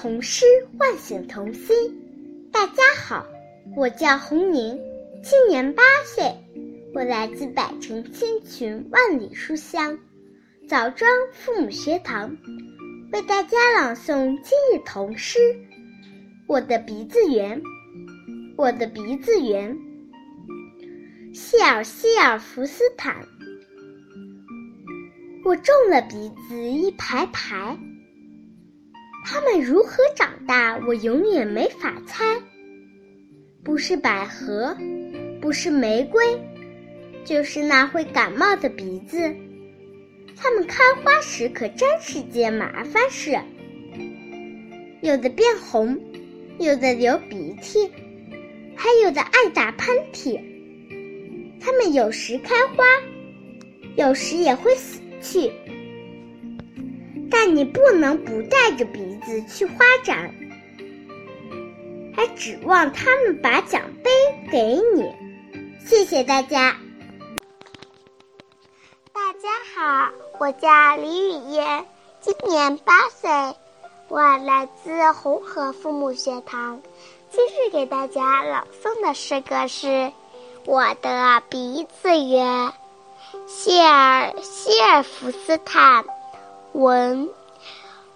童诗唤醒童心。大家好，我叫洪宁，今年八岁，我来自百城千群万里书香枣庄父母学堂，为大家朗诵今日童诗。我的鼻子圆，我的鼻子圆。谢尔希尔福斯坦，我种了鼻子一排排。它们如何长大，我永远没法猜。不是百合，不是玫瑰，就是那会感冒的鼻子。它们开花时可真是件麻烦事，有的变红，有的流鼻涕，还有的爱打喷嚏。它们有时开花，有时也会死去。但你不能不带着鼻子去花展，还指望他们把奖杯给你？谢谢大家。大家好，我叫李雨嫣，今年八岁，我来自红河父母学堂。今日给大家朗诵的诗歌是《我的鼻子圆》，谢尔希尔福斯坦。闻，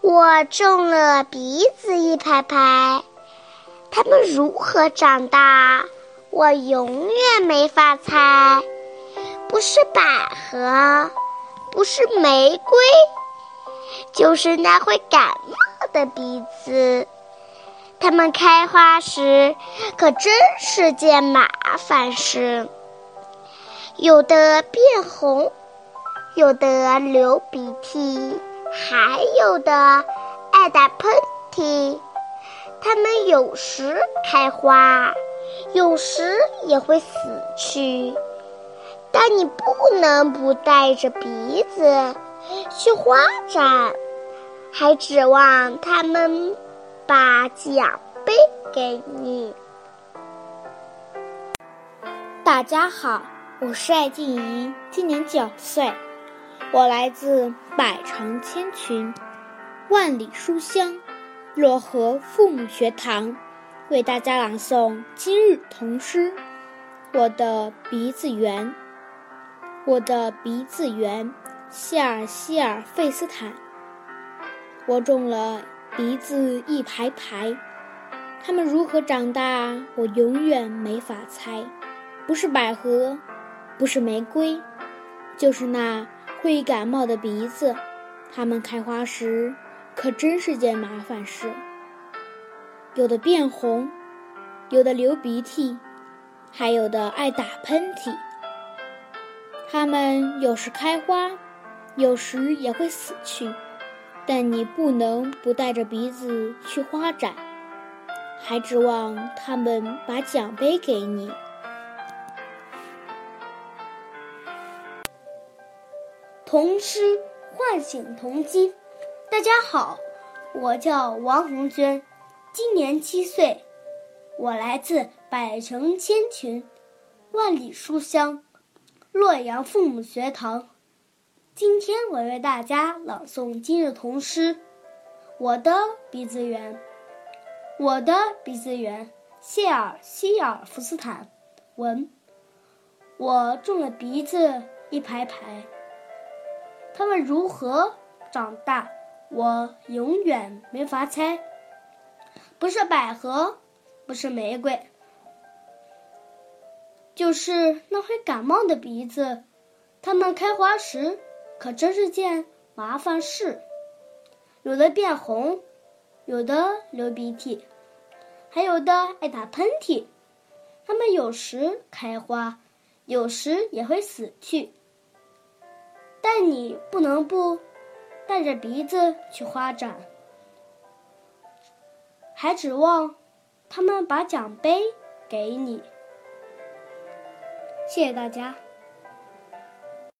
我种了鼻子一排排，它们如何长大，我永远没法猜。不是百合，不是玫瑰，就是那会感冒的鼻子。它们开花时，可真是件麻烦事。有的变红。有的流鼻涕，还有的爱打喷嚏。它们有时开花，有时也会死去。但你不能不带着鼻子去花展，还指望他们把奖杯给你。大家好，我是艾静怡，今年九岁。我来自百城千群，万里书香，漯河父母学堂，为大家朗诵今日童诗。我的鼻子圆，我的鼻子圆。谢尔希尔费斯坦，我种了鼻子一排排，它们如何长大，我永远没法猜。不是百合，不是玫瑰，就是那。会感冒的鼻子，它们开花时可真是件麻烦事。有的变红，有的流鼻涕，还有的爱打喷嚏。它们有时开花，有时也会死去。但你不能不带着鼻子去花展，还指望他们把奖杯给你。童诗唤醒童心。大家好，我叫王红娟，今年七岁，我来自百城千群，万里书香，洛阳父母学堂。今天我为大家朗诵今日童诗。我的鼻子圆，我的鼻子圆。谢尔希尔福斯坦文，我种了鼻子一排排。它们如何长大，我永远没法猜。不是百合，不是玫瑰，就是那会感冒的鼻子。它们开花时可真是件麻烦事，有的变红，有的流鼻涕，还有的爱打喷嚏。它们有时开花，有时也会死去。但你不能不带着鼻子去花展，还指望他们把奖杯给你。谢谢大家。